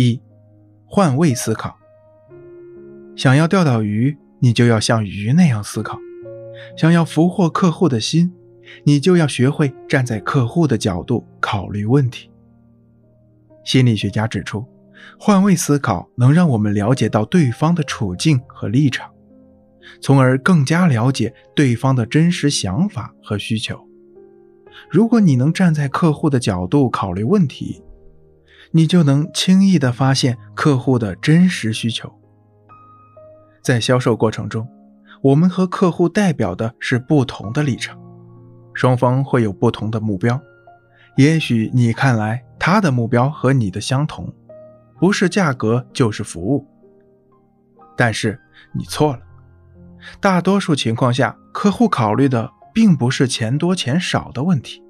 一、换位思考。想要钓到鱼，你就要像鱼那样思考；想要俘获客户的心，你就要学会站在客户的角度考虑问题。心理学家指出，换位思考能让我们了解到对方的处境和立场，从而更加了解对方的真实想法和需求。如果你能站在客户的角度考虑问题，你就能轻易地发现客户的真实需求。在销售过程中，我们和客户代表的是不同的立场，双方会有不同的目标。也许你看来他的目标和你的相同，不是价格就是服务。但是你错了，大多数情况下，客户考虑的并不是钱多钱少的问题，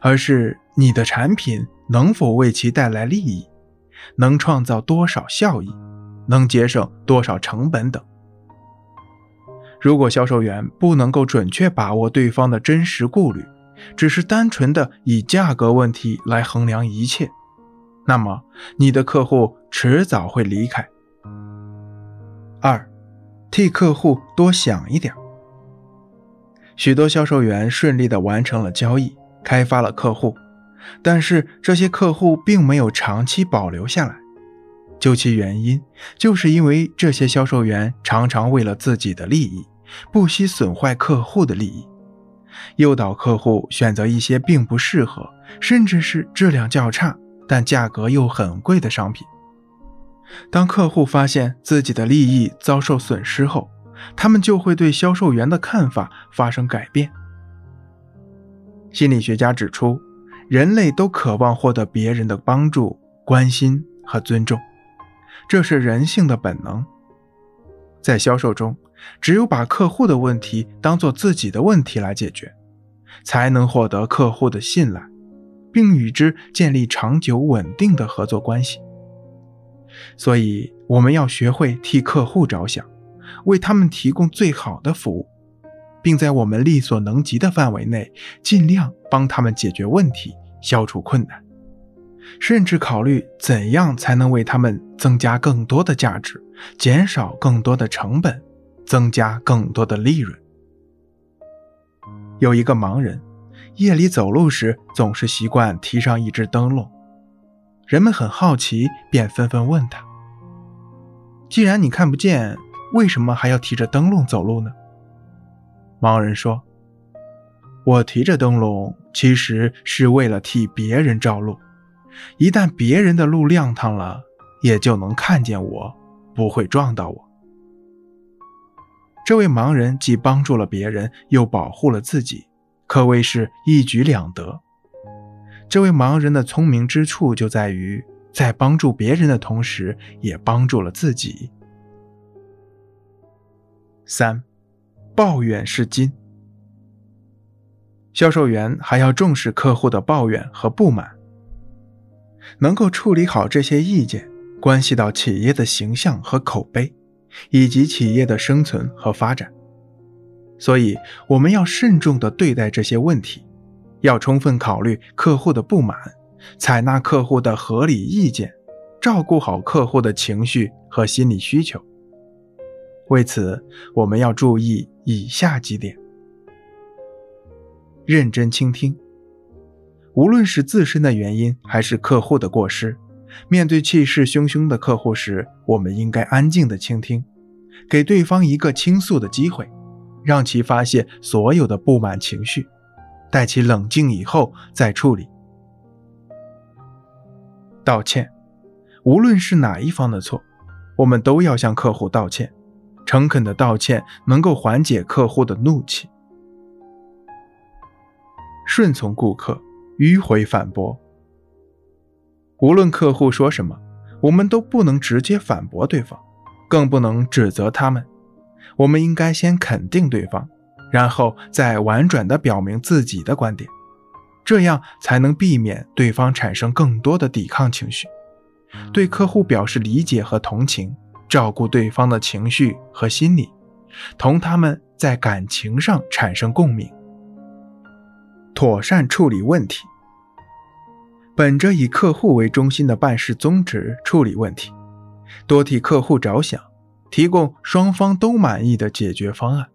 而是你的产品能否为其带来利益，能创造多少效益。能节省多少成本等。如果销售员不能够准确把握对方的真实顾虑，只是单纯的以价格问题来衡量一切，那么你的客户迟早会离开。二，替客户多想一点。许多销售员顺利的完成了交易，开发了客户，但是这些客户并没有长期保留下来。究其原因，就是因为这些销售员常常为了自己的利益，不惜损坏客户的利益，诱导客户选择一些并不适合，甚至是质量较差但价格又很贵的商品。当客户发现自己的利益遭受损失后，他们就会对销售员的看法发生改变。心理学家指出，人类都渴望获得别人的帮助、关心和尊重。这是人性的本能。在销售中，只有把客户的问题当做自己的问题来解决，才能获得客户的信赖，并与之建立长久稳定的合作关系。所以，我们要学会替客户着想，为他们提供最好的服务，并在我们力所能及的范围内，尽量帮他们解决问题，消除困难。甚至考虑怎样才能为他们增加更多的价值，减少更多的成本，增加更多的利润。有一个盲人，夜里走路时总是习惯提上一只灯笼，人们很好奇，便纷纷问他：“既然你看不见，为什么还要提着灯笼走路呢？”盲人说：“我提着灯笼，其实是为了替别人照路。”一旦别人的路亮堂了，也就能看见我，不会撞到我。这位盲人既帮助了别人，又保护了自己，可谓是一举两得。这位盲人的聪明之处就在于，在帮助别人的同时，也帮助了自己。三，抱怨是金。销售员还要重视客户的抱怨和不满。能够处理好这些意见，关系到企业的形象和口碑，以及企业的生存和发展。所以，我们要慎重地对待这些问题，要充分考虑客户的不满，采纳客户的合理意见，照顾好客户的情绪和心理需求。为此，我们要注意以下几点：认真倾听。无论是自身的原因还是客户的过失，面对气势汹汹的客户时，我们应该安静的倾听，给对方一个倾诉的机会，让其发泄所有的不满情绪，待其冷静以后再处理。道歉，无论是哪一方的错，我们都要向客户道歉。诚恳的道歉能够缓解客户的怒气。顺从顾客。迂回反驳。无论客户说什么，我们都不能直接反驳对方，更不能指责他们。我们应该先肯定对方，然后再婉转地表明自己的观点，这样才能避免对方产生更多的抵抗情绪。对客户表示理解和同情，照顾对方的情绪和心理，同他们在感情上产生共鸣，妥善处理问题。本着以客户为中心的办事宗旨处理问题，多替客户着想，提供双方都满意的解决方案。